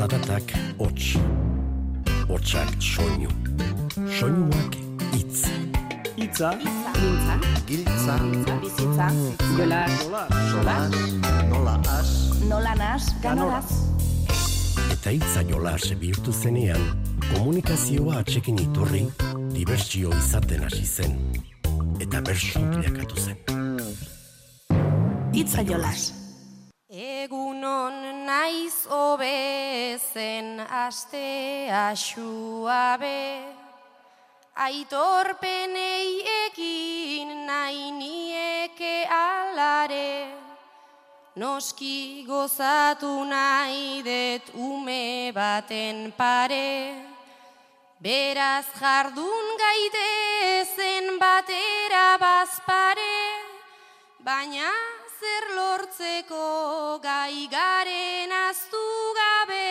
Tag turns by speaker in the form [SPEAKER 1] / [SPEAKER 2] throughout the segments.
[SPEAKER 1] zaratak hots. Hotsak soinu. Soinuak hitz.
[SPEAKER 2] Itza,
[SPEAKER 3] Mintza,
[SPEAKER 4] Giltza,
[SPEAKER 3] bizitza, jola,
[SPEAKER 4] solas, nola as,
[SPEAKER 3] nola nas, ganoraz.
[SPEAKER 1] Eta hitza jolas bihurtu zenean, komunikazioa atxekin iturri, dibertsio izaten hasi zen. Eta bersu bilakatu zen.
[SPEAKER 3] Itza jolas.
[SPEAKER 5] Egunon naiz obezen aste asuabe Aitorpenei ekin nahi nieke alare. Noski gozatu nahi det ume baten pare Beraz jardun gaitezen batera bazpare Baina zer lortzeko gai garen aztu gabe.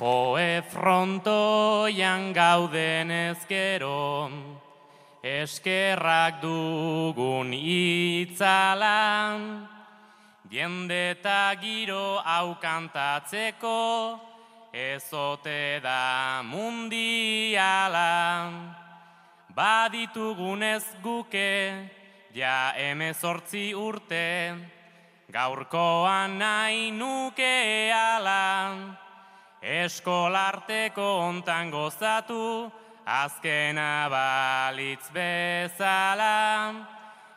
[SPEAKER 6] Joe frontoian gauden ezkero, eskerrak dugun itzalan, jende eta giro hau kantatzeko, ezote da mundiala. Baditugunez guke, ja emezortzi urte, gaurkoan nahi nuke ala. Eskolarteko ontan gozatu, azkena balitz bezala.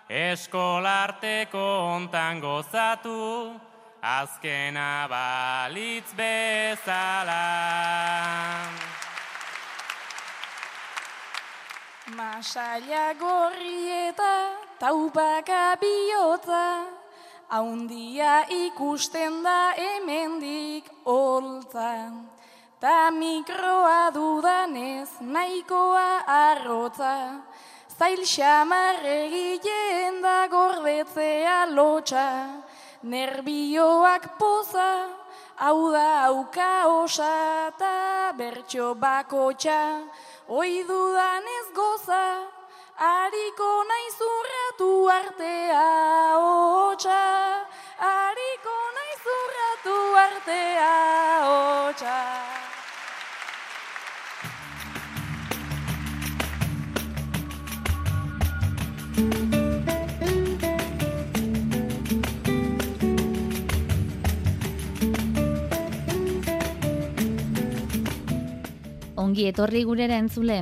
[SPEAKER 6] Eskolarteko ontan gozatu, azkena balitz bezala.
[SPEAKER 7] Masaila gorri eta taupaka bihotza, haundia ikusten da hemendik holtza. Ta mikroa dudanez nahikoa arrotza, zail xamar egiten da gordetzea lotxa, nerbioak poza, hau da auka osa eta bertxo bakotxa, Oi dudan ez goza, hariko naiz urratu artea hotxa, hariko naiz urratu artea hotxa.
[SPEAKER 8] Ongi etorri gurera entzule,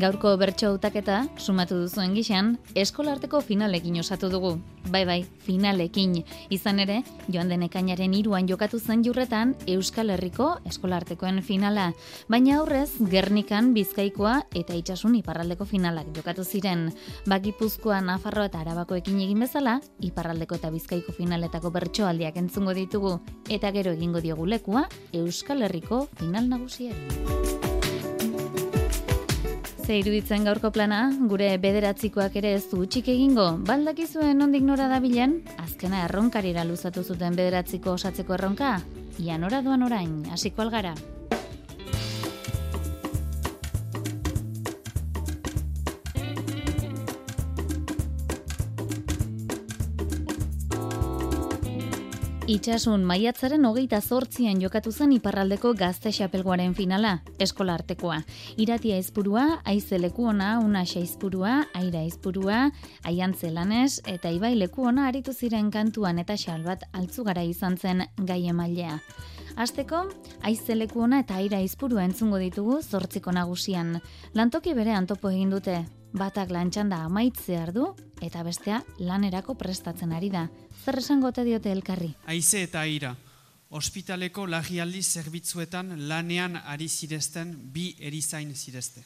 [SPEAKER 8] gaurko bertso hautaketa, sumatu duzuen gixan, eskolarteko finalekin osatu dugu. Bai bai, finalekin. Izan ere, joan den ekainaren iruan jokatu zen jurretan Euskal Herriko eskolartekoen finala. Baina aurrez, Gernikan, Bizkaikoa eta Itxasun iparraldeko finalak jokatu ziren. Bakipuzkoa, Nafarro eta Arabakoekin egin bezala, iparraldeko eta Bizkaiko finaletako bertsoaldiak entzungo ditugu. Eta gero egingo diogu lekua, Euskal Herriko final nagusiari. Ze iruditzen gaurko plana, gure bederatzikoak ere ez du utxik egingo, baldakizuen ondik nora dabilen, azkena erronkarira luzatu zuten bederatziko osatzeko erronka, ia nora duan orain, hasiko algara. Itxasun maiatzaren hogeita zortzian jokatu zen iparraldeko gazte xapelgoaren finala, eskola artekoa. Iratia izpurua, aize lekuona, una izpurua, aira izpurua, aiantze lanez, eta ibai lekuona aritu ziren kantuan eta xalbat altzugara izan zen gai emailea. Azteko, aize lekuona eta aira izpurua entzungo ditugu zortziko nagusian. Lantoki bere antopo egin dute, batak lantxanda amaitzear du, eta bestea lanerako prestatzen ari da. Zer esango ote diote elkarri?
[SPEAKER 9] Aize eta aira, ospitaleko lagialdi zerbitzuetan lanean ari zirezten bi erizain zirezte.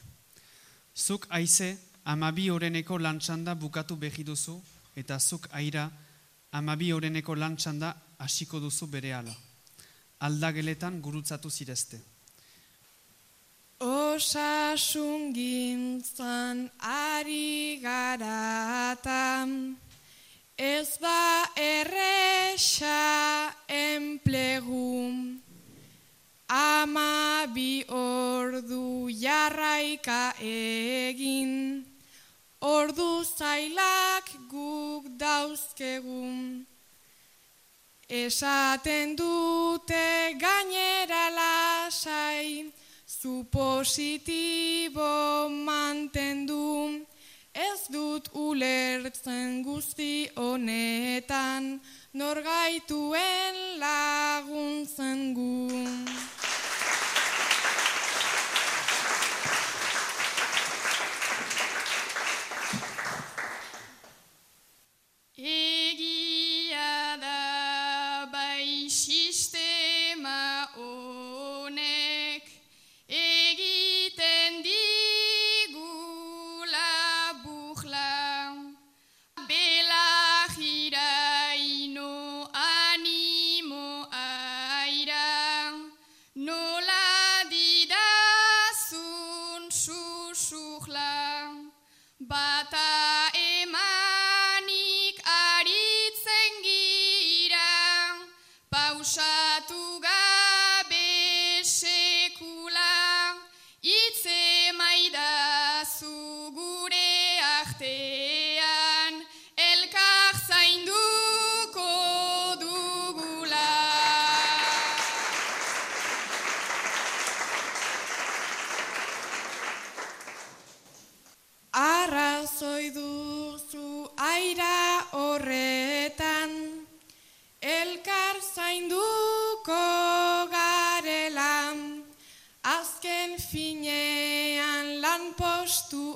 [SPEAKER 9] Zuk aize, amabi oreneko lantxanda bukatu behi duzu, eta zuk aira, amabi oreneko lantxanda hasiko duzu bere ala. Aldageletan gurutzatu zirezte.
[SPEAKER 7] Osasun gintzan ari garatan, ez ba erresa enplegu, ama bi ordu jarraika egin, ordu zailak guk
[SPEAKER 10] dauzkegun. Esaten dute gainera lasai, zu positibo mantendu, ez dut ulertzen guzti honetan, nor gaituen laguntzen gu.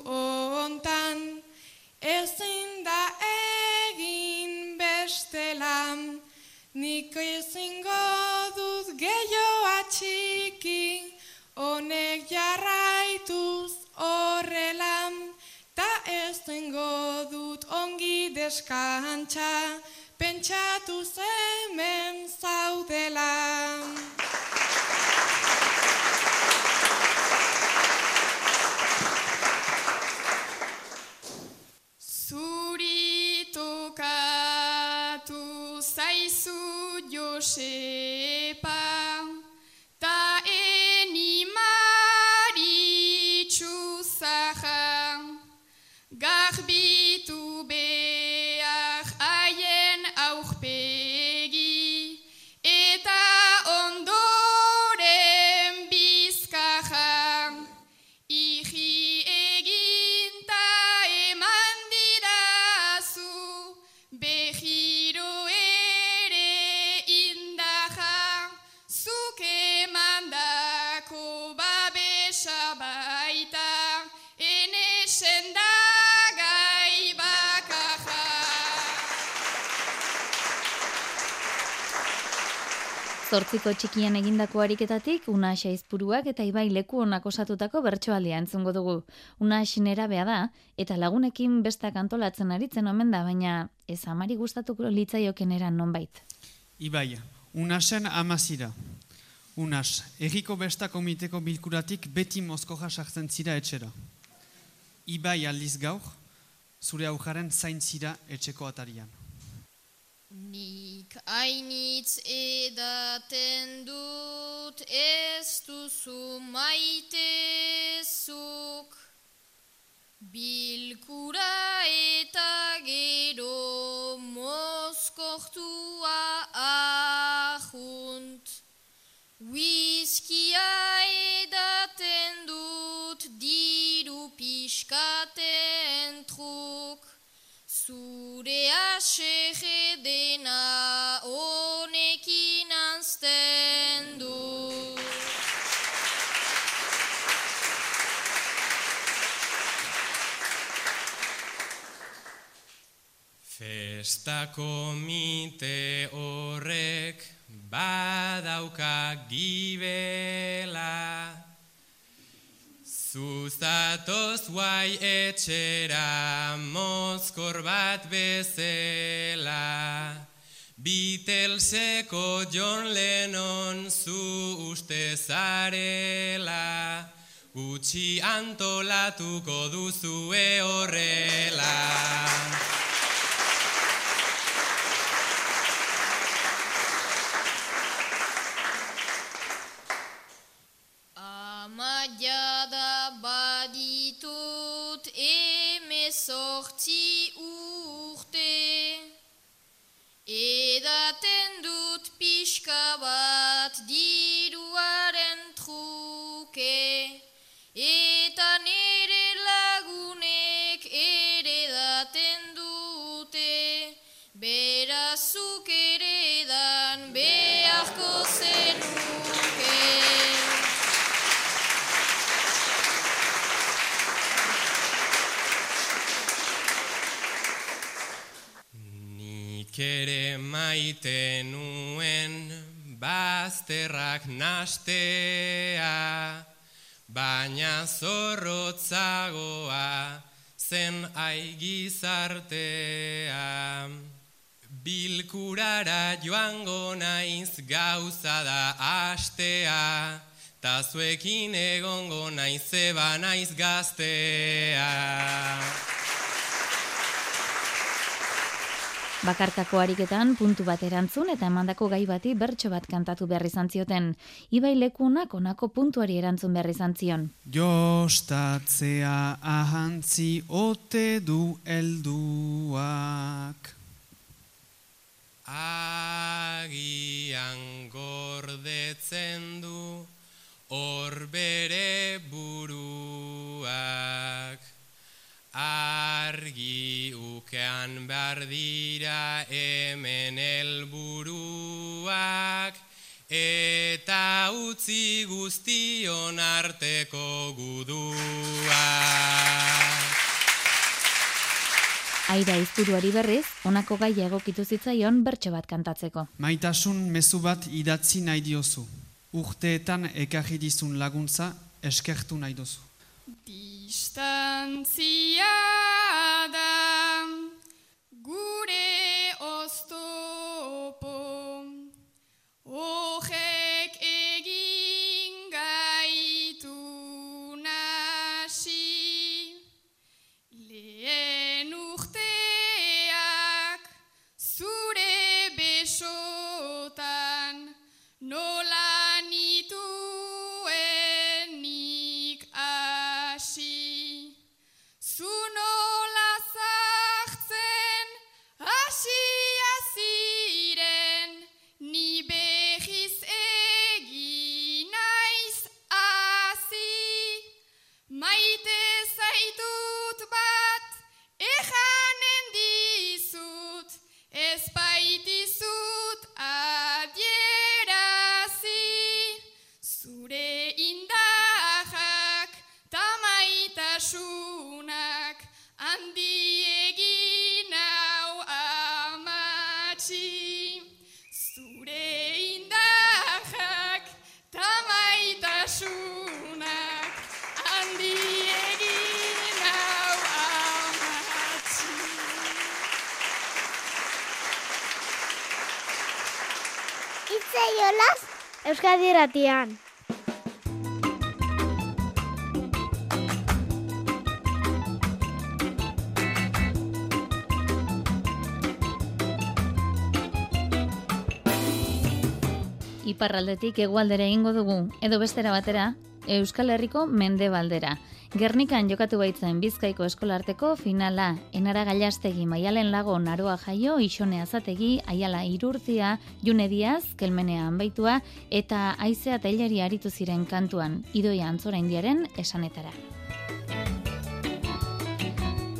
[SPEAKER 10] Postu ontan, ezin da egin bestela, nik ezingo dut gehiago atxiki, honek jarraituz horrela, ta ezingo dut ongi deskantxa, pentsatu hemen zaudela.
[SPEAKER 11] Zuri tokatu zaizu Josepa,
[SPEAKER 8] Zortziko txikian egindako ariketatik, Unax aizpuruak eta Ibai leku onak osatutako bertsoaldia entzungo dugu. Unax nerabea da, eta lagunekin bestak antolatzen aritzen omen da, baina ez amari gustatuko litzaioken eran nonbait.
[SPEAKER 9] Ibai, unasen amazira. Unas, erriko besta komiteko bilkuratik beti mozkoja sartzen zira etxera. Ibai aldiz gaur, zure aujaren zain zira etxeko atarian.
[SPEAKER 11] Nik hainitz edaten dut ez duzu maitezuk Bilkura eta gero mozkortua ahunt. Whiskia Asege dena honekin anzten du.
[SPEAKER 12] Festa komite horrek badauka gibela Zuzatoz guai etxera mozkor bat bezela Beatleseko John Lennon zu uste zarela. Gutxi antolatuko duzue horrela
[SPEAKER 11] sortzi urte.
[SPEAKER 13] Edaten dut pixka bat
[SPEAKER 12] dira maite nuen bazterrak nastea, baina zorrotzagoa zen aigizartea. Bilkurara joango naiz gauza da astea, ta zuekin egongo naiz zeba naiz gaztea.
[SPEAKER 8] Bakarkako ariketan puntu bat erantzun eta emandako gai bati bertso bat kantatu behar izan zioten. Ibai lekunak onako puntuari erantzun behar izan zion.
[SPEAKER 9] Jostatzea ahantzi ote du helduak.
[SPEAKER 12] Agian gordetzen du hor bere buruak. Argi ukean behar dira hemen helburuak eta utzi guztion arteko guduak.
[SPEAKER 8] Aira izturuari berriz, honako gaia egokitu zitzaion bertso bat kantatzeko.
[SPEAKER 9] Maitasun mezu bat idatzi nahi diozu. Urteetan ekarri dizun laguntza eskertu nahi duzu.
[SPEAKER 11] Distantzia da
[SPEAKER 14] Euskadi ratian.
[SPEAKER 8] Iparraldetik hegoaldera egingo dugu, edo bestera batera, Euskal Herriko mendebaldera. Gernikan jokatu baitzen Bizkaiko eskolarteko finala, enara gailastegi maialen lago naroa jaio, isone azategi, aiala irurtzia, june diaz, kelmenea anbaitua, eta aizea taileri aritu ziren kantuan, idoia antzora indiaren esanetara.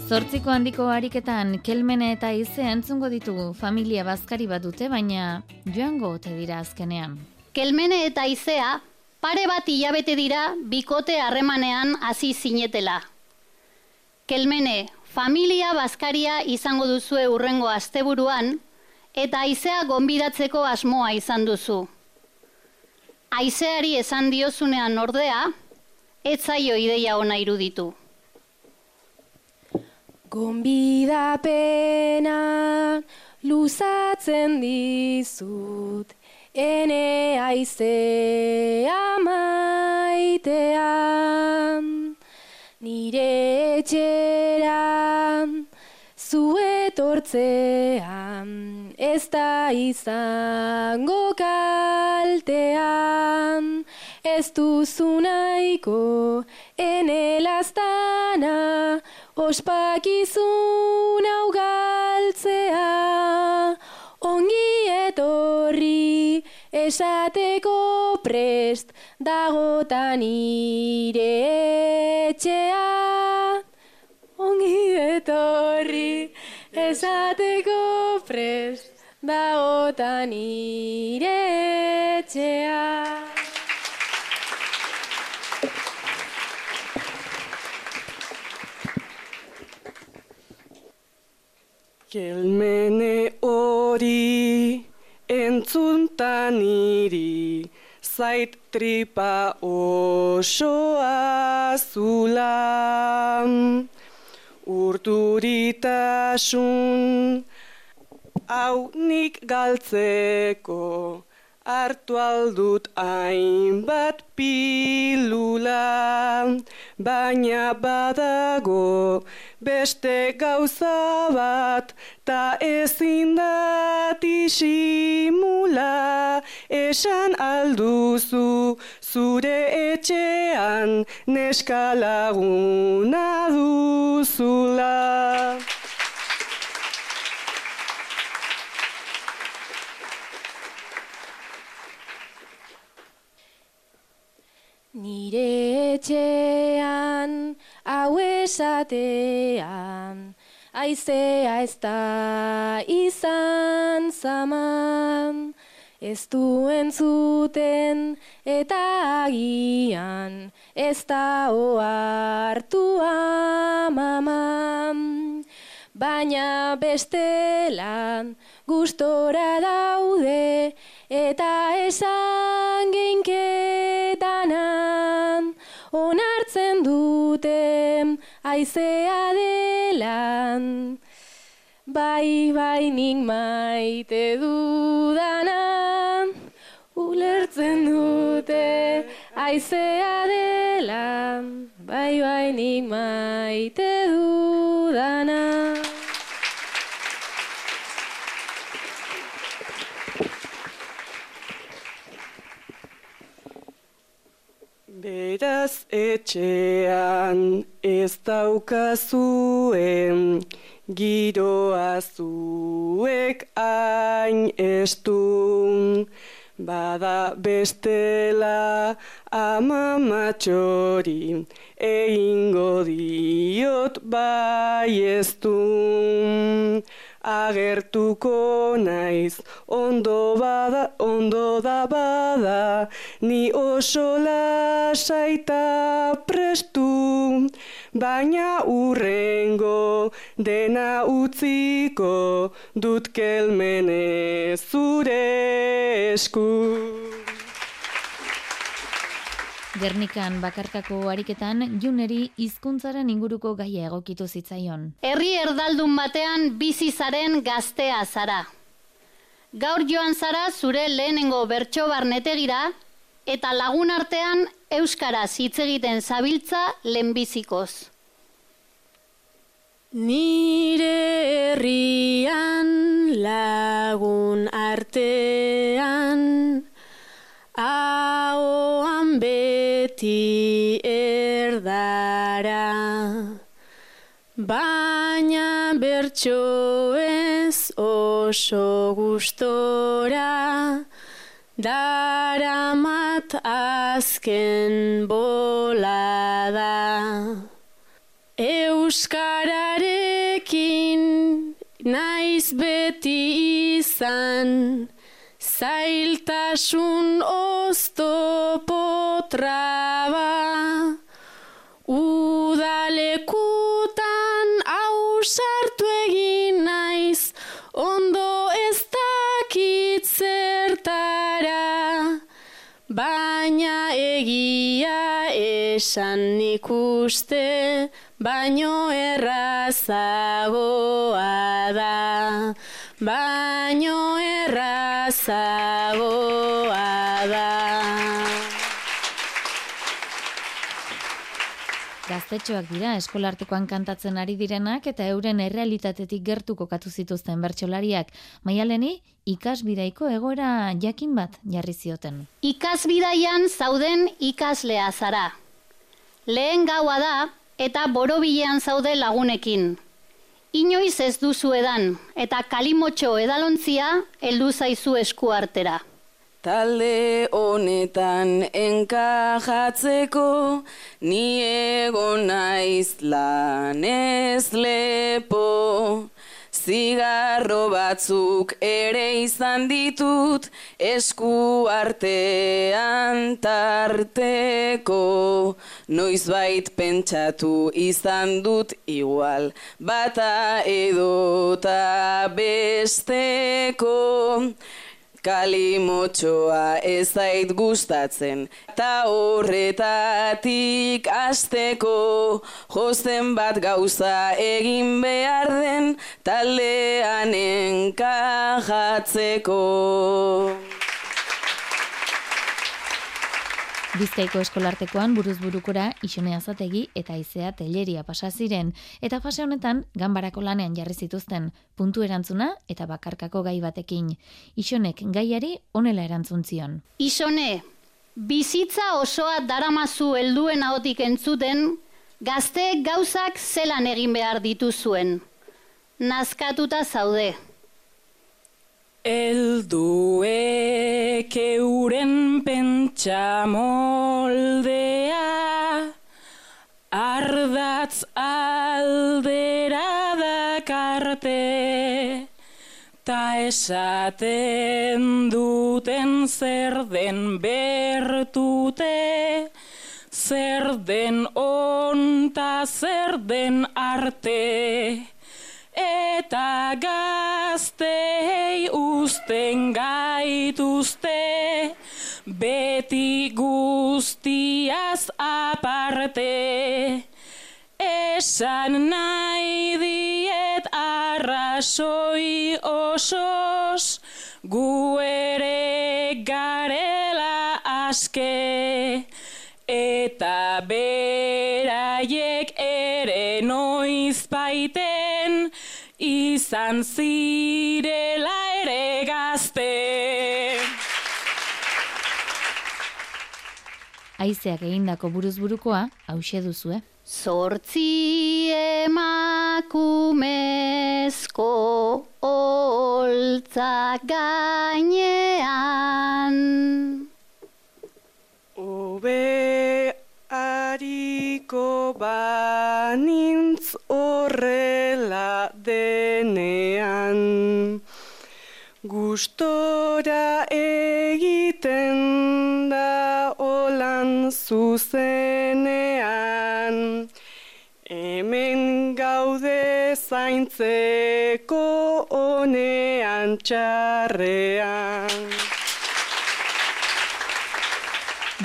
[SPEAKER 8] Zortziko handiko ariketan kelmene eta ize entzungo ditugu familia bazkari bat dute, baina joango ote dira azkenean.
[SPEAKER 15] Kelmene eta izea, pare bat hilabete dira bikote harremanean hasi zinetela. Kelmene, familia bazkaria izango duzue urrengo asteburuan, eta aizea gonbidatzeko asmoa izan duzu. Aizeari esan diozunean ordea, ez zaio ideia ona iruditu.
[SPEAKER 16] Gonbidapena luzatzen dizut, ene aizea maitean, nire etxeran, zuetortzean, ez da izango kaltean, ez duzu nahiko, ene lastana, ospakizun hau galtzea, ongi esateko prest dagotan nire etxea. Ongi etorri esateko prest dagotan nire etxea.
[SPEAKER 17] Kelmene hori entzuntan niri, zait tripa osoa zula. Urturitasun hau nik galtzeko, hartu aldut hainbat pilula, baina badago beste gauza bat, ta ezin dat isimula, esan alduzu zure etxean neskalaguna duzula.
[SPEAKER 16] Nire etxean, hau esatean, aizea ez da izan zaman, ez duen zuten eta agian, ez da oartu amaman. Baina bestelan gustora daude eta esan geinketanan onartzen dute aizea delan. Bai, bai, nik maite dudanan, ulertzen dute aizea delan. Bai, bai, nik maite dudanan.
[SPEAKER 17] Beraz etxean ez daukazuen, giroa zuek hain estun. Bada bestela ama matxori, egingo diot bai ez agertuko naiz ondo bada ondo da bada. Ni oso lasaita prestu baina urrengo dena utziko dut kelmene zure esku
[SPEAKER 8] Gernikan bakarkako ariketan juneri hizkuntzaren inguruko gaia egokitu zitzaion.
[SPEAKER 15] Herri erdaldun batean bizi zaren gaztea zara. Gaur joan zara zure lehenengo bertso barnetegira eta lagun artean euskaraz hitz egiten zabiltza lehenbizikoz.
[SPEAKER 16] Nire herrian lagun artean beti erdara baina bertso ez oso gustora daramat azken bolada. Euskararekin naiz beti izan zailtasun oztopo traba udalekutan ausartu egin naiz ondo ez dakit zertara. Baina egia esan ikuste baino errazagoa da baino errazagoa da.
[SPEAKER 8] Gaztetxoak dira eskolartekoan kantatzen ari direnak eta euren errealitatetik gertu kokatu zituzten bertsolariak. Maialeni, ikasbidaiko egoera jakin bat jarri zioten.
[SPEAKER 15] Ikasbidaian zauden ikaslea zara. Lehen gaua da eta borobilean zaude lagunekin. Inoiz ez duzu edan eta kalimotxo edalontzia heldu zaizu esku artera.
[SPEAKER 18] Talde honetan enkajatzeko ni egon naiz lanez lepo. Zigarro batzuk ere izan ditut esku artean tarteko. Noizbait pentsatu izan dut igual bata edota besteko Kalimotxoa ez zait gustatzen, ta horretatik asteko josten bat gauza egin behar den taldean enkajatzeko.
[SPEAKER 8] Bizkaiko eskolartekoan buruz burukora isonea zategi eta izea teleria pasa ziren eta fase honetan ganbarako lanean jarri zituzten puntu erantzuna eta bakarkako gai batekin. Isonek gaiari honela erantzun zion.
[SPEAKER 15] Isone, bizitza osoa daramazu helduen ahotik entzuten gazteek gauzak zelan egin behar dituzuen. Nazkatuta zaude.
[SPEAKER 17] Elduek euren pentsa moldea Ardatz aldera dakarte Ta esaten duten zer den bertute Zer den onta zer den arte eta gaztei usten gaituzte, beti guztiaz aparte. Esan nahi diet arrasoi osos, gu ere garela aske, eta beraiek ere noiz baiten, izan zirela ere gazte.
[SPEAKER 8] Aizeak egindako buruz burukoa, hause duzue.
[SPEAKER 15] Zortzi emakumezko holtza gainean.
[SPEAKER 17] Obe ariko banintz horrela denean. Gustora egiten da olan zuzenean. Hemen gaude zaintzeko onean txarrean.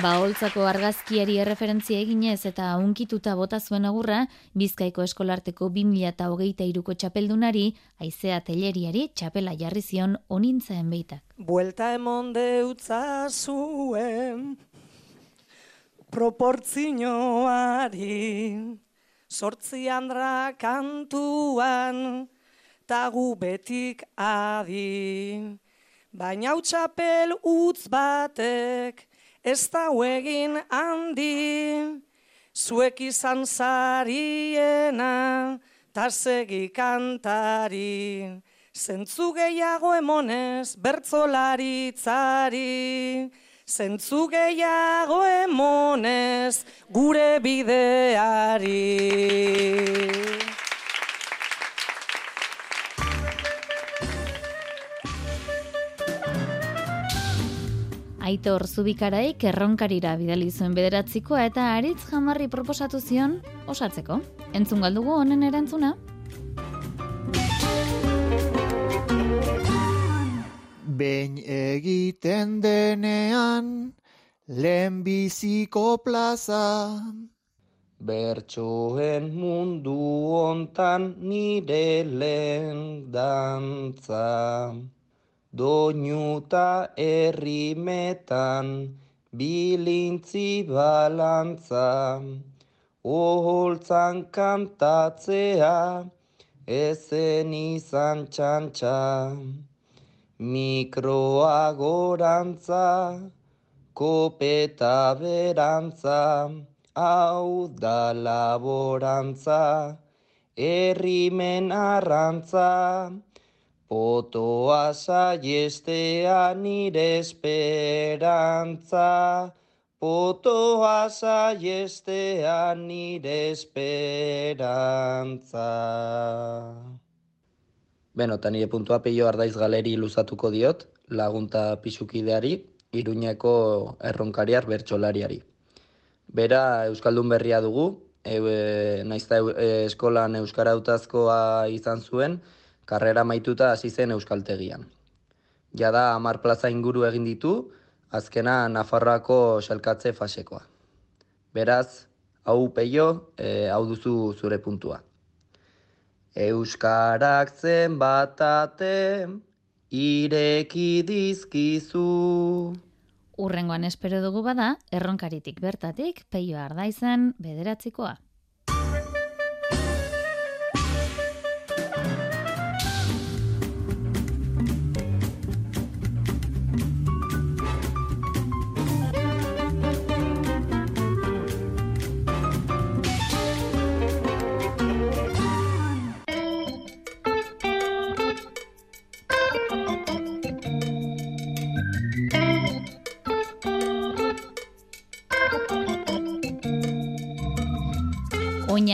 [SPEAKER 8] Baholtzako argazkiari erreferentzia eginez eta unkituta bota zuen agurra, Bizkaiko eskolarteko 2008ko txapeldunari, aizea teleriari txapela jarri zion onintzaen beitak.
[SPEAKER 19] Buelta emon deutza zuen proportzioari, sortzi handra kantuan, tagu betik adi. Baina hau txapel utz batek, ez da egin handi, zuek izan zariena, ta segi kantari, zentzu gehiago emonez bertzolaritzari, zentzu gehiago emonez gure bideari.
[SPEAKER 8] Aitor Zubikaraik erronkarira bidali zuen bederatzikoa eta aritz jamarri proposatu zion osatzeko. Entzun galdugu honen erantzuna?
[SPEAKER 20] Behin egiten denean, lehenbiziko plaza.
[SPEAKER 21] Bertsoen mundu hontan nire lehen dantza. Doinuta errimetan bilintzi balantza. Oholtzan kantatzea ezen izan txantxa. Mikroa gorantza, kopeta berantza, hau da laborantza, errimen arrantza, Potoa saiestea nire esperantza, Potoa saiestea nire esperantza. Beno, eta nire puntua peio ardaiz galeri luzatuko diot, lagunta pixukideari, iruñeko erronkariar bertsolariari. Bera, Euskaldun berria dugu, e, naizta e, eskolan Euskara utazkoa izan zuen, karrera maituta hasi zen Euskaltegian. Jada amar plaza inguru egin ditu, azkena Nafarroako xalkatze fasekoa. Beraz, hau peio, e, hau duzu zure puntua. Euskarak zen batate, ireki dizkizu.
[SPEAKER 8] Urrengoan espero dugu bada, erronkaritik bertatik, peio ardaizen bederatzikoa.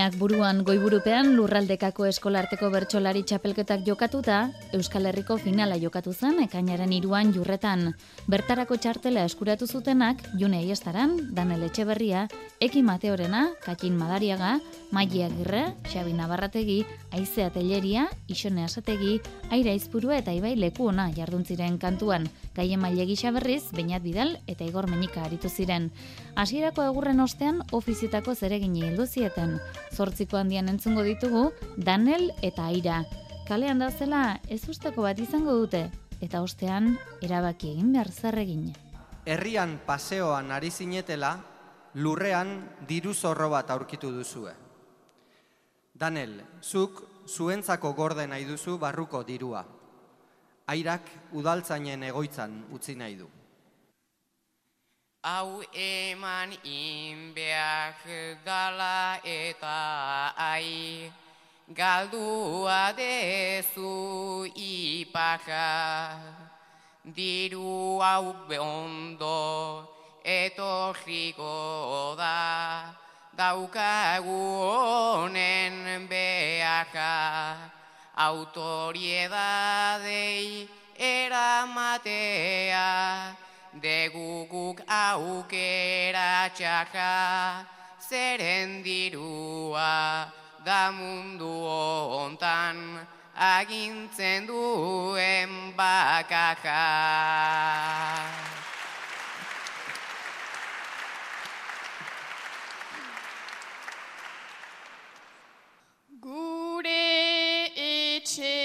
[SPEAKER 8] Oinak buruan goiburupean lurraldekako eskolarteko bertsolari txapelketak jokatuta, Euskal Herriko finala jokatu zen ekainaren iruan jurretan. Bertarako txartela eskuratu zutenak, June Aiestaran, Danel Etxeberria, Eki Mateorena, Katin Madariaga, Maigi Agirre, Xabi Navarrategi, Aizea Telleria, Ixone Asategi, Aira Izpurua eta Ibai Leku ona jarduntziren kantuan, Gaien Mailegi Xaberriz, Beñat Bidal eta Igor Menika aritu ziren. Hasierako egurren ostean ofizietako zeregini heldu zieten. Zortziko handian entzungo ditugu, Danel eta Aira. Kalean da zela ez usteko bat izango dute, eta ostean erabaki egin behar zer egin.
[SPEAKER 22] Herrian paseoan ari zinetela, lurrean diru zorro bat aurkitu duzue. Danel, zuk zuentzako gorde nahi duzu barruko dirua. Airak udaltzainen egoitzan utzi nahi du.
[SPEAKER 23] Hau eman inbeak dala eta ai, galdua dezu ipaka, diru hau beondo etorriko da, daukagu honen beaka, autoriedadei eramatea, deguguk aukera txaka, zeren dirua da mundu hontan, agintzen duen bakaka.
[SPEAKER 7] Gure etxetik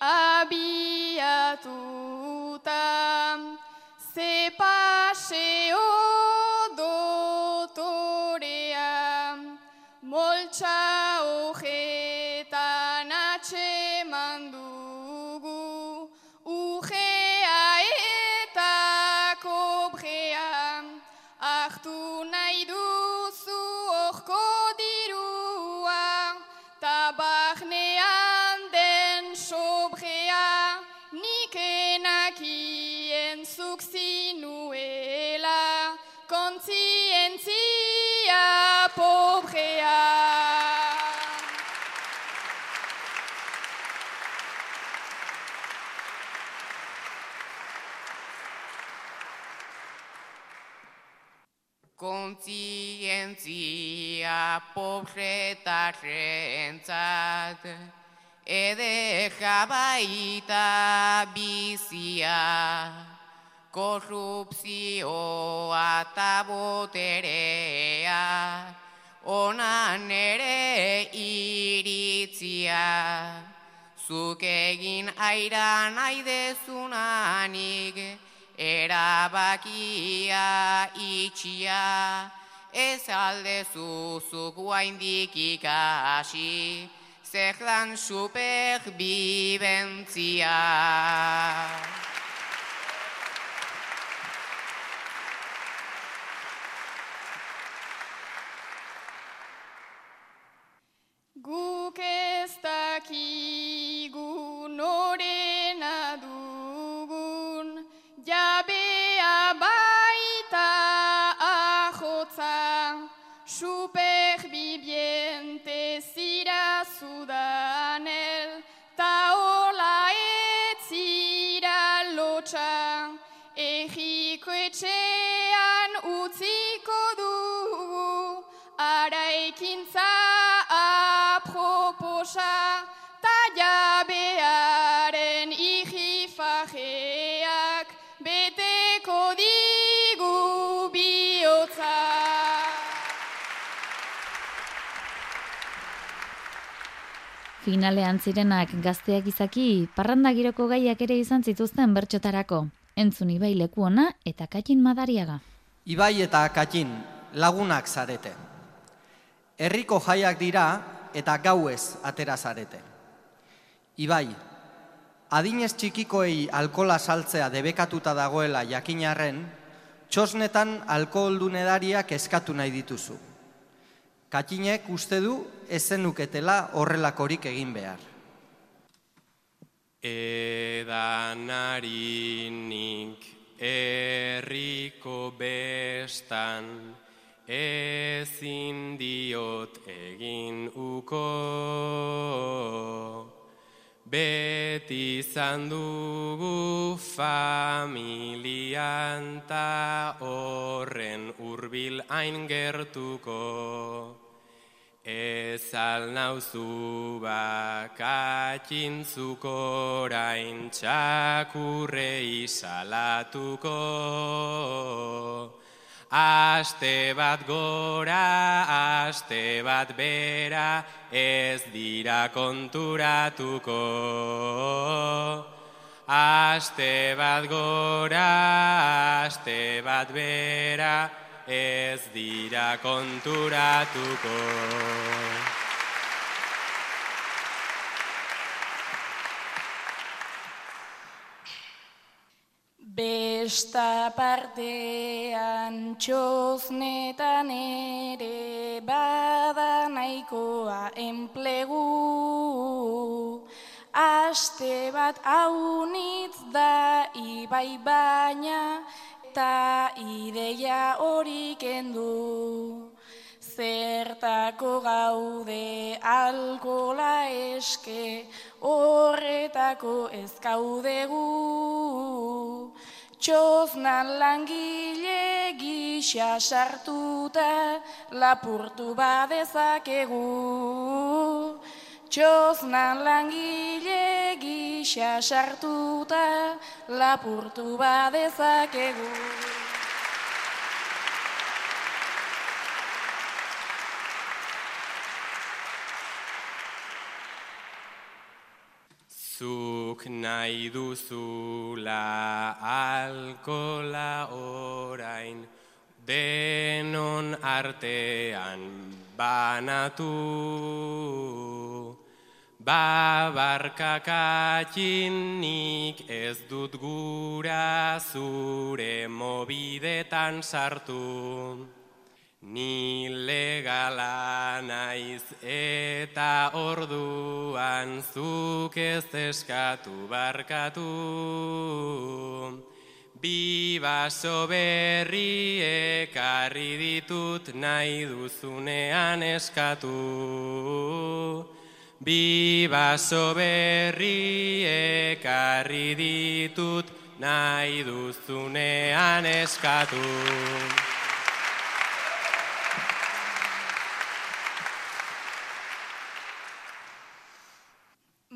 [SPEAKER 7] abiatuta, See
[SPEAKER 23] you. Pobretarrentzat, ede jabaita bizia, korrupzioa eta boterea, onan ere iritzia, zuk egin aira nahi dezunanik, erabakia itxia, ez alde zuzuk guaindik ikasi, zerdan superbibentzia.
[SPEAKER 7] Guk ez dakigu
[SPEAKER 11] Jiko etxean utziko dugu, araikintza aproposa, ta jabearen ijifajeak beteko digu bihotza.
[SPEAKER 8] Finalean zirenak gazteak izaki, parranda giroko gaiak ere izan zituzten bertxotarako. Entzun ibai leku ona eta katin madariaga.
[SPEAKER 22] Ibai eta katin lagunak zarete. Herriko jaiak dira eta gauez atera zarete. Ibai, adinez txikikoei alkola saltzea debekatuta dagoela jakinarren, txosnetan alkoholdunedariak eskatu nahi dituzu. Katinek uste du ezenuketela horrelakorik egin behar.
[SPEAKER 12] Edanarinik erriko bestan ezin diot egin uko. Beti izan dugu familian ta horren urbil hain gertuko. Ez alnauzu bakatxintzuk orain txakurrei salatuko. Aste bat gora, aste bat bera, ez dira konturatuko. Aste bat gora, aste bat bera, ez dira konturatuko.
[SPEAKER 7] Besta partean txoznetan ere bada nahikoa enplegu. Aste bat haunitz da ibai baina eta ideia hori kendu. Zertako gaude alkola eske horretako ez gaudegu. Txoznan langile gisa sartuta lapurtu badezakegu. Txoznan langile gisa sartuta lapurtu badezakegu.
[SPEAKER 12] Zuk nahi duzula alkola orain denon artean banatu. Babarkakatxinik ez dut gura zure mobidetan sartu. Ni legala naiz eta orduan zuk ez eskatu barkatu. Bi baso berri ekarri ditut nahi duzunean eskatu. Bi baso berri ekarri ditut nahi duzunean eskatu.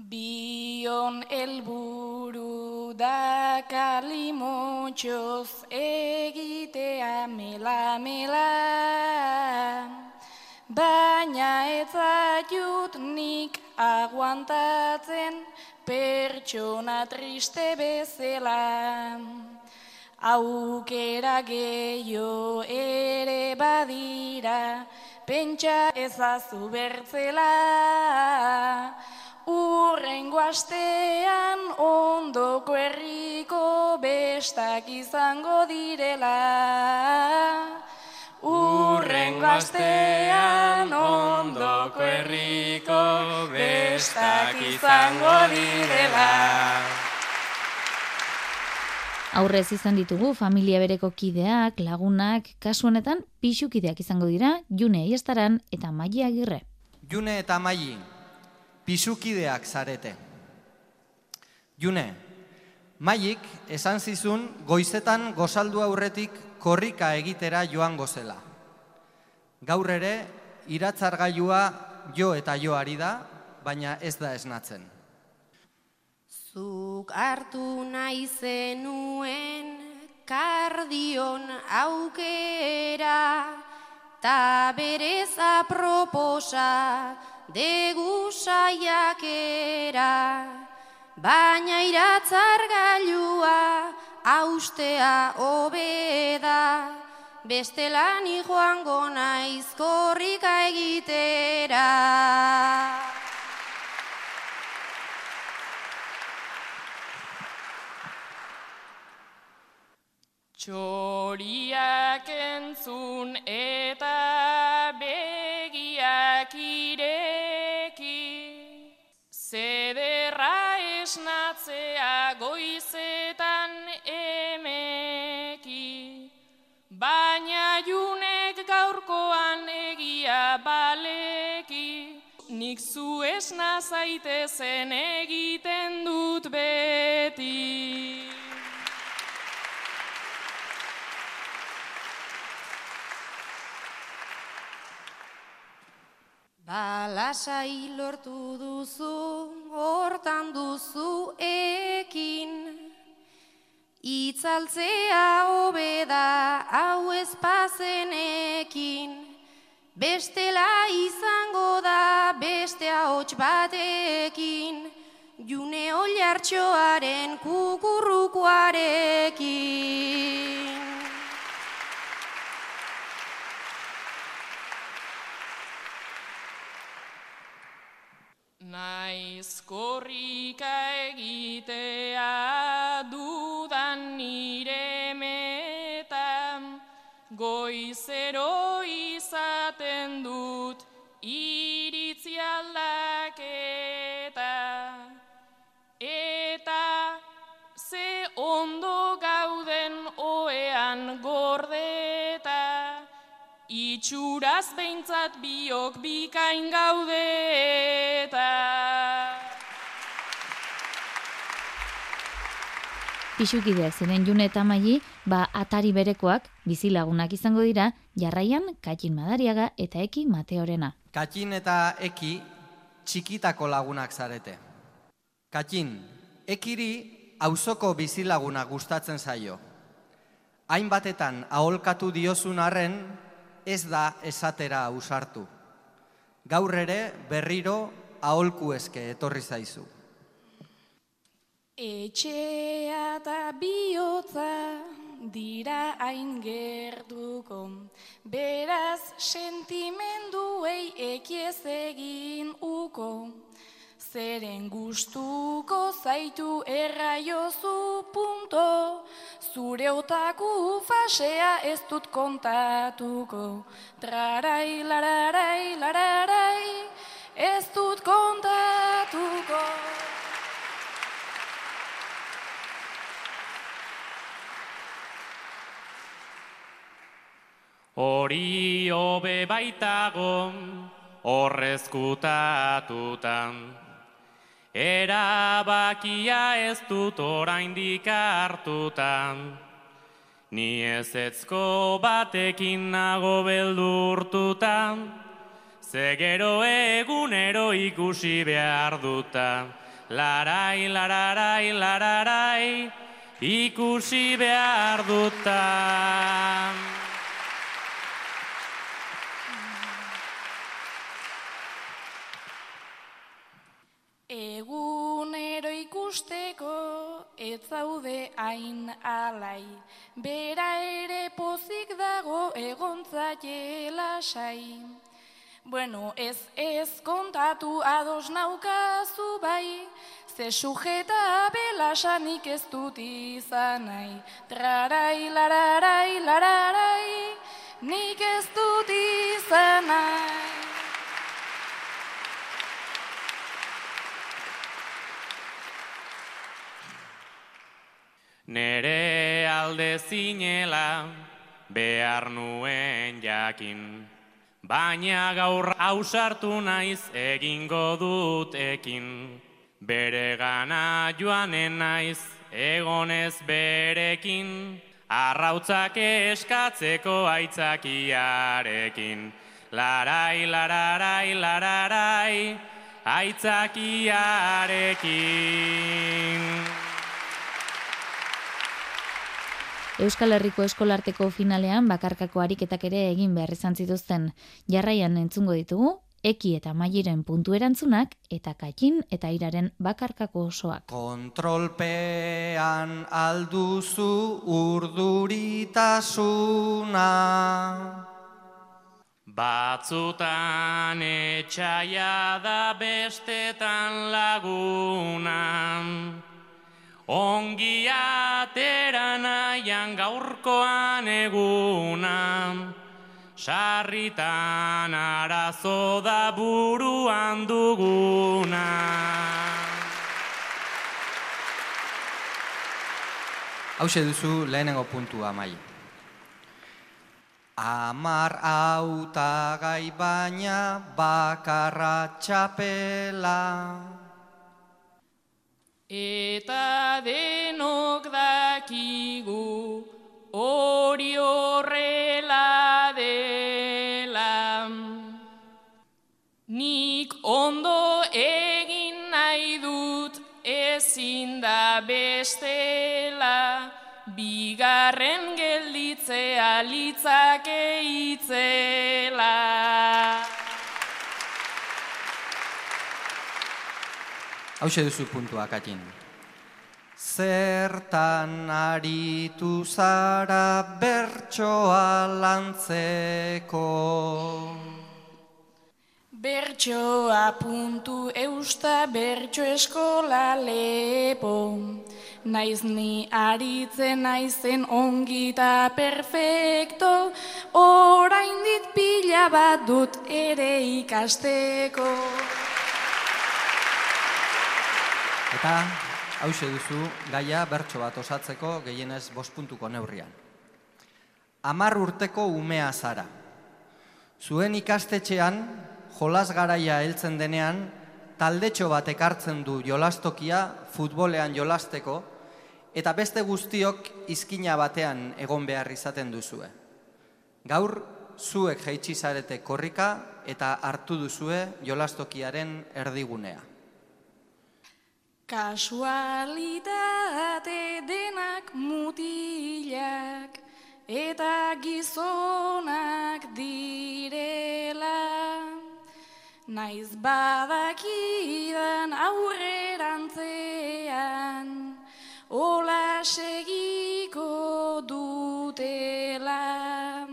[SPEAKER 7] Bion elburu da kalimotxoz egitea mela mela. Baina ez aiut nik aguantatzen pertsona triste bezela. Aukera gehiago ere badira, pentsa ezazu bertzela. Urrengo astean ondoko herriko bestak izango direla. Urrengo astean ondoko herriko bestak izango direla.
[SPEAKER 8] Aurrez izan ditugu familia bereko kideak, lagunak, kasu honetan pixukideak izango dira, June Aiestaran eta Maia Agirre.
[SPEAKER 22] June eta Maili, pisukideak zarete. June, Mailik esan zizun goizetan gozaldu aurretik korrika egitera joan gozela. Gaur ere, iratzargailua jo eta jo ari da, baina ez da esnatzen.
[SPEAKER 5] Zuk hartu nahi zenuen kardion aukera, ta berez aproposa degu saiakera, baina iratzar gailua austea obeda, bestelan joango naiz korrika egitera.
[SPEAKER 7] Txoriak entzun nik zu esna zaitezen egiten dut beti.
[SPEAKER 5] Balasai lortu duzu, hortan duzu ekin, Itzaltzea hobeda hau ezpazenekin, Bestela izango da beste ahots batekin, June oliartxoaren kukurrukoarekin.
[SPEAKER 7] Naiz korrika egitea dudan nire metan, goizero itxuraz behintzat biok bikain gaudeta.
[SPEAKER 8] Pixukideak ziren june eta maili, ba atari berekoak bizilagunak izango dira, jarraian Katin Madariaga eta Eki Mateorena.
[SPEAKER 22] Katin eta Eki txikitako lagunak zarete. Katin, Ekiri auzoko bizilaguna gustatzen zaio. Hainbatetan aholkatu diozun arren, ez da esatera ausartu. Gaur ere berriro aholku eske etorri zaizu.
[SPEAKER 7] Etxea eta bihotza dira hain gertuko, beraz sentimenduei ekiez egin uko. Zeren gustuko zaitu erraiozu punto, zure otaku fasea ez dut kontatuko. Trarai, lararai, lararai, ez dut kontatuko.
[SPEAKER 6] Hori hobe baitago horrezkutatutan. Erabakia ez dut oraindik hartutan. Ni ezetzko batekin nago beldurtutan. Zegero egunero ikusi behar dutan. Larai, lararai, lararai, ikusi behar dutan.
[SPEAKER 7] Ez zaude hain alai, bera ere pozik dago egontzaile lasai. Bueno, ez ez kontatu ados naukazu bai, ze sujeta belasanik ez dut izan nahi. Trarai, lararai, lararai, nik ez dut izan nahi.
[SPEAKER 6] Nere alde zinela behar nuen jakin. Baina gaur ausartu naiz egingo dut ekin. Bere gana joanen naiz egonez berekin. Arrautzak eskatzeko aitzakiarekin. Larai, lararai, lararai, aitzakiarekin.
[SPEAKER 8] Euskal Herriko eskolarteko finalean bakarkako ariketak ere egin behar izan zituzten. Jarraian entzungo ditugu, eki eta mairen puntu erantzunak eta katin eta iraren bakarkako osoak.
[SPEAKER 22] Kontrolpean alduzu urduritasuna.
[SPEAKER 6] Batzutan etxaia da bestetan lagunan. Ongi atera nahian gaurkoan egunan. Sarritan arazo da buruan duguna.
[SPEAKER 22] Hau duzu lehenengo puntua mai. Amar autagai baina bakarra txapela.
[SPEAKER 7] Eta denok dakigu hori horrela dela. Nik ondo egin nahi dut ezin da bestela, bigarren gelditzea litzake itzela.
[SPEAKER 22] Hau duzu puntua, Katin. Zertan aritu zara bertsoa lantzeko.
[SPEAKER 7] Bertsoa puntu eusta bertso eskola lepo. Naiz ni aritzen naizen ongita perfecto, orain dit pila bat dut ere ikasteko.
[SPEAKER 22] Eta hause duzu gaia bertso bat osatzeko gehienez bost puntuko neurrian. Amar urteko umea zara. Zuen ikastetxean, jolas garaia heltzen denean, taldetxo bat ekartzen du jolastokia futbolean jolasteko, eta beste guztiok izkina batean egon behar izaten duzue. Gaur, zuek jaitsizarete korrika eta hartu duzue jolastokiaren erdigunea.
[SPEAKER 7] Kasualitate denak mutilak eta gizonak direla. Naiz badakidan aurrerantzean, ola segiko dutela.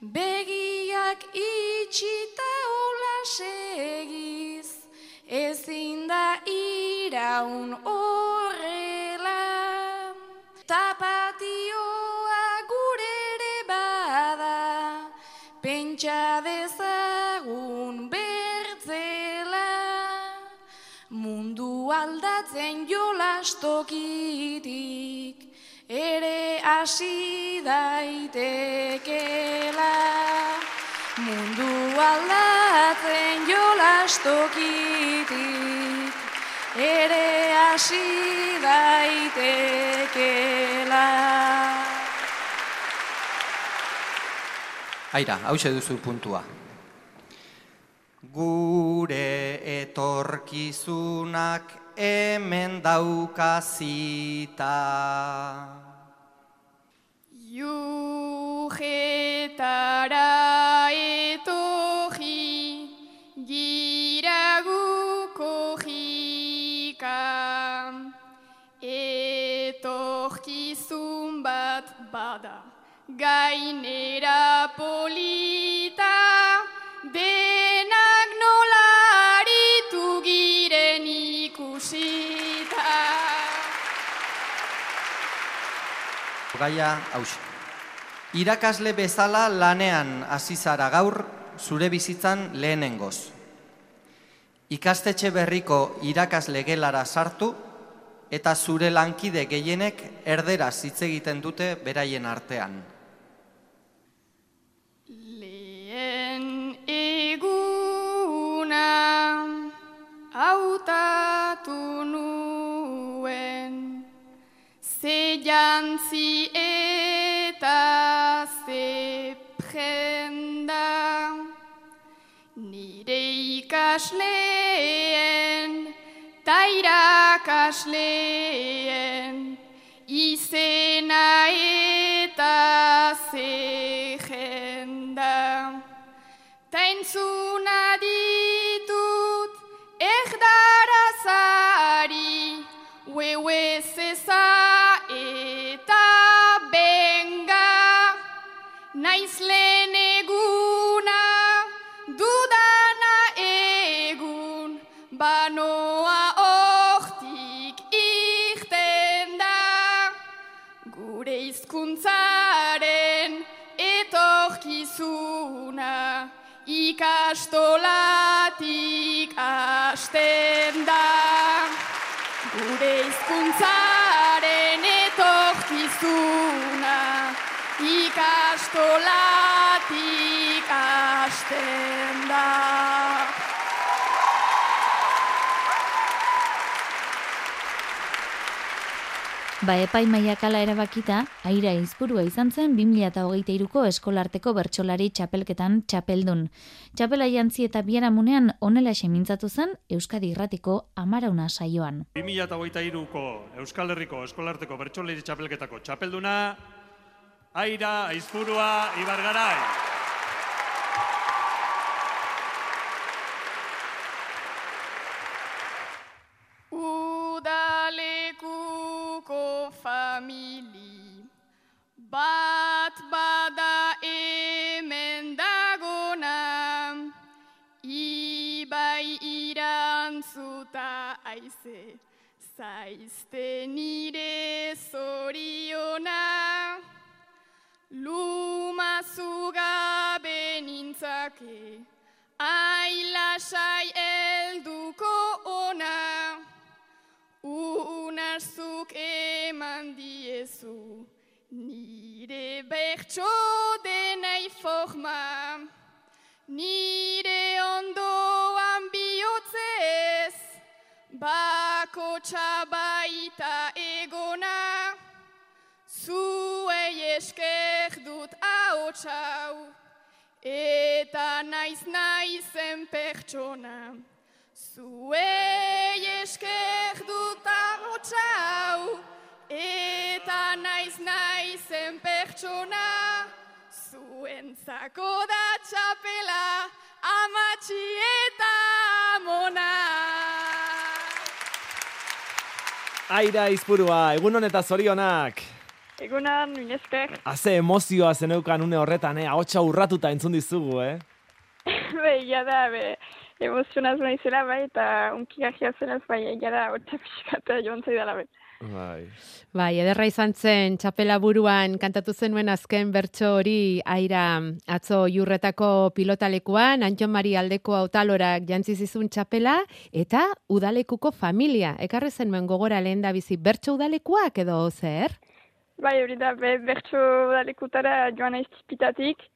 [SPEAKER 7] Begiak itxita ola segiz, iraun horrela. Tapatioa gure ere bada, pentsa dezagun bertzela. Mundu aldatzen jolastokitik, ere hasi daitekela. Mundu aldatzen jolastokitik, ere hasi daitekela.
[SPEAKER 22] Aira, hause duzu puntua. Gure etorkizunak hemen daukazita.
[SPEAKER 7] Jugetara bada gainera polita denak nola aritu giren ikusita.
[SPEAKER 22] Gaia hause. Irakasle bezala lanean hasi zara gaur zure bizitzan lehenengoz. Ikastetxe berriko irakasle gelara sartu eta zure lankide gehienek erderaz hitz egiten dute beraien artean.
[SPEAKER 7] Lehen eguna hautatu nuen ze jantzi eta ze prenda nire ikasleen ta irakasleen izena
[SPEAKER 11] hasten da. Gure hizkuntzaren etorkizuna, ikastolatik hasten da.
[SPEAKER 8] Ba, epai maiakala erabakita, aira izpurua izan zen 2008ko eskolarteko bertsolari txapelketan txapeldun. Txapela jantzi eta biaramunean onela semintzatu zen Euskadi Irratiko amarauna saioan.
[SPEAKER 24] 2008ko Euskal Herriko eskolarteko bertsolari txapelketako txapelduna, aira aizpurua ibargarai.
[SPEAKER 11] Famili. Bat bada hemen dagona Ibai irantzuta aize zaizte nire zoriona Luma zugabe nintzake. Ailasai elduko bertso denai forma. Nire ondoan bihotzez bako txabaita egona. Zuei esker dut ahotsau eta naiz naizen pertsona. Zuei esker dut ahotsau eta naiz naizen pertsona. Zuentzako da txapela amatxi eta mona.
[SPEAKER 25] Aira izpurua, egun honeta zorionak.
[SPEAKER 26] Egunan, minesker.
[SPEAKER 25] Haze emozioa zeneukan une horretan, eh? Ahotsa urratuta entzun dizugu, eh?
[SPEAKER 26] be, ja da, be, emozionaz naizela, bai, eta unki gajia zenaz, bai, ja da, hotza pixkata joan zaidala, bai.
[SPEAKER 25] Bai.
[SPEAKER 27] Bai, ederra izan zen, txapela buruan kantatu zenuen azken bertso hori aira atzo jurretako pilotalekuan, Antxon Mari aldeko autalorak jantzi zizun txapela, eta udalekuko familia. Ekarre zenuen gogora lehen da bizi bertso udalekuak edo zer?
[SPEAKER 26] Bai, hori da, be, bertso dalekutara joan naiz tipitatik,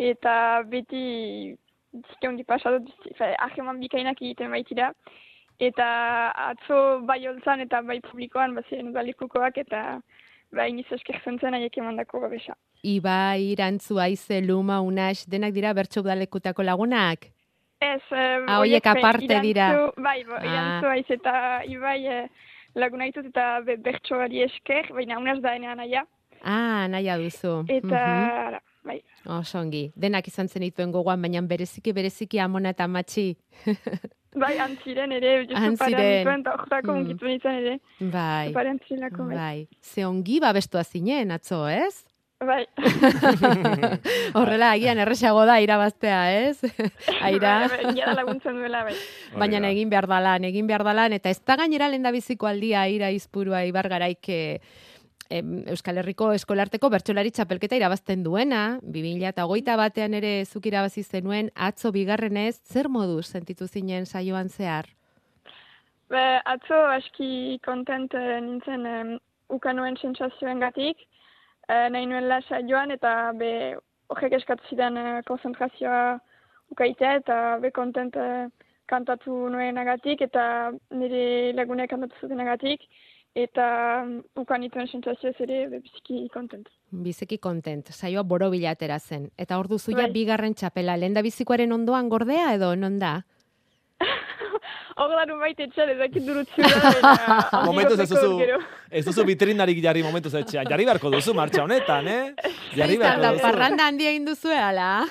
[SPEAKER 26] eta beti dizke hundi pasatu, aheman bikainak egiten baitira, eta atzo bai holtzan eta bai publikoan baziren udalekukoak, eta bai iniz eskertzen zen aiek emandako babesa.
[SPEAKER 27] Ibai, Irantzu, Aize, Luma, Unax, denak dira bertso udalekutako lagunak?
[SPEAKER 26] Ez, eh,
[SPEAKER 27] Ah, horiek
[SPEAKER 26] be,
[SPEAKER 27] aparte dira.
[SPEAKER 26] Bai, bo,
[SPEAKER 27] Ah.
[SPEAKER 26] irantzu aiz eta Ibai eh, laguna ditut eta be, bertsoari esker, baina unaz da enean aia.
[SPEAKER 27] Ah, naia duzu.
[SPEAKER 26] Eta,
[SPEAKER 27] Mhm.
[SPEAKER 26] ara, bai.
[SPEAKER 27] Oso ongi. Denak izan zen dituen gogoan, baina bereziki bereziki amona eta matxi.
[SPEAKER 26] Bai, antziren ere,
[SPEAKER 27] Antziren.
[SPEAKER 26] parean horretako
[SPEAKER 27] Mm.
[SPEAKER 26] unkitu nintzen ere.
[SPEAKER 27] Bai.
[SPEAKER 26] Pare antzilako, bai.
[SPEAKER 27] Bai. Ze ongi babestua zinen, atzo, ez?
[SPEAKER 26] Bai.
[SPEAKER 27] Horrela, agian erresago da irabaztea, ez? Aira.
[SPEAKER 26] Bai, bai, jada laguntzen duela, bai.
[SPEAKER 27] Baina egin behar dalan, egin behar dalan, eta ez da gainera lehen biziko aldia ira izpurua ibargaraik Euskal Herriko eskolarteko bertsolari txapelketa irabazten duena, 2000 eta hogeita batean ere zuk irabazi zenuen, atzo bigarrenez, zer moduz sentitu zinen saioan zehar?
[SPEAKER 26] Be, atzo aski kontent eh, nintzen em, ukanoen sentsazioen gatik, eh, nahi nuen lasa joan eta be horrek eskatu zidan eh, konzentrazioa ukaitea eta be kontent kantatu nuenagatik eta nire lagunek kantatu zutenagatik eta mm, ukan dituen sentsazioez ere biziki kontent.
[SPEAKER 27] Biziki kontent, saioa borobila atera zen. Eta hor duzu ja
[SPEAKER 26] Bai.
[SPEAKER 27] bigarren txapela, lehen da bizikoaren ondoan gordea edo non da?
[SPEAKER 11] Hor larun baita etxean ezakit durutzu da.
[SPEAKER 25] Momentuz ez duzu, ez duzu vitrinarik jarri momentuz etxean. Jarri beharko duzu martxa honetan, eh? Jarri
[SPEAKER 27] da,
[SPEAKER 25] beharko duzu.
[SPEAKER 27] parranda handia egin duzu, ala?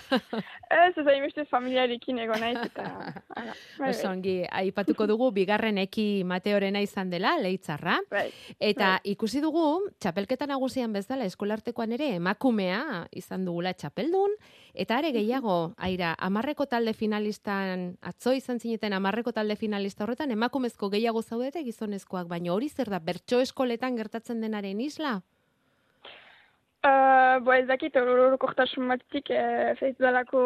[SPEAKER 11] Ez, ez hainbeste familiarekin egon naiz eta... bai,
[SPEAKER 27] Oso
[SPEAKER 11] bai.
[SPEAKER 27] aipatuko dugu bigarren eki Mateorena izan dela, leitzarra.
[SPEAKER 11] Bai.
[SPEAKER 27] Eta ikusi dugu, txapelketa nagusian bezala eskolartekoan ere emakumea izan dugula txapeldun, eta are gehiago, aira, amarreko talde finalistan, atzo izan zineten amarreko talde finalista horretan, emakumezko gehiago zaudete gizonezkoak, baina hori zer da, bertso eskoletan gertatzen denaren isla?
[SPEAKER 11] Uh, bo ez dakit orokortasun batetik eh, feiz dalako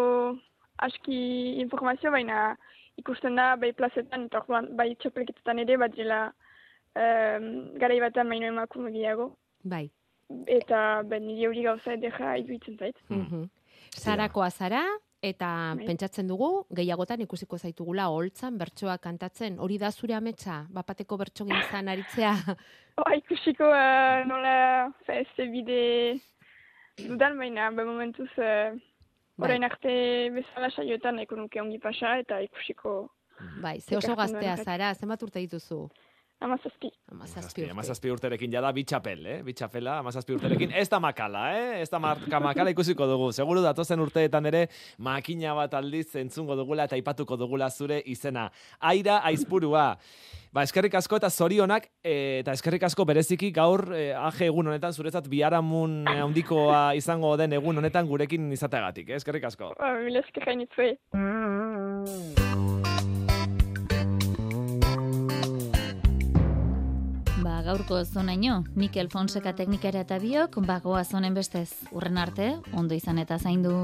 [SPEAKER 11] aski informazio, baina ikusten da bai plazetan eta orduan bai txapelketetan ere bat dela um, garai batean baino emakume gehiago.
[SPEAKER 27] Bai.
[SPEAKER 11] Eta ben nire hori gauza edera iduitzen zait.
[SPEAKER 27] Mhm. Zarakoa zara, eta
[SPEAKER 11] Bai.
[SPEAKER 27] pentsatzen dugu, gehiagotan ikusiko zaitugula holtzan bertsoa kantatzen. Hori da zure ametsa, bapateko bertso gintzan aritzea.
[SPEAKER 11] Ba, ikusiko uh, nola fe, ze bide dudan, baina be momentuz uh, orain arte bezala saioetan nahiko nuke ongi pasa eta ikusiko
[SPEAKER 27] Bai, ze oso gaztea zara, zenbat urte dituzu?
[SPEAKER 11] Amazazpi.
[SPEAKER 27] Amazazpi.
[SPEAKER 25] Amazazpi urterekin jada bi txapel, eh? Bi txapela, amazazpi urterekin. Ez da makala, eh? Ez da marka makala ikusiko dugu. Seguru datozen urteetan ere makina bat aldiz entzungo dugula eta aipatuko dugula zure izena. Aira aizpurua. Ba, eskerrik asko eta zorionak, eh, eta eskerrik asko bereziki gaur eh, aje egun honetan zuretzat biharamun handikoa izango den egun honetan gurekin izateagatik, eh? Eskerrik asko.
[SPEAKER 11] Ba, mila esker
[SPEAKER 8] gaurko zonaino, Mikel Fonseca teknikara eta biok, bagoa zonen bestez. Urren arte, ondo izan eta zaindu.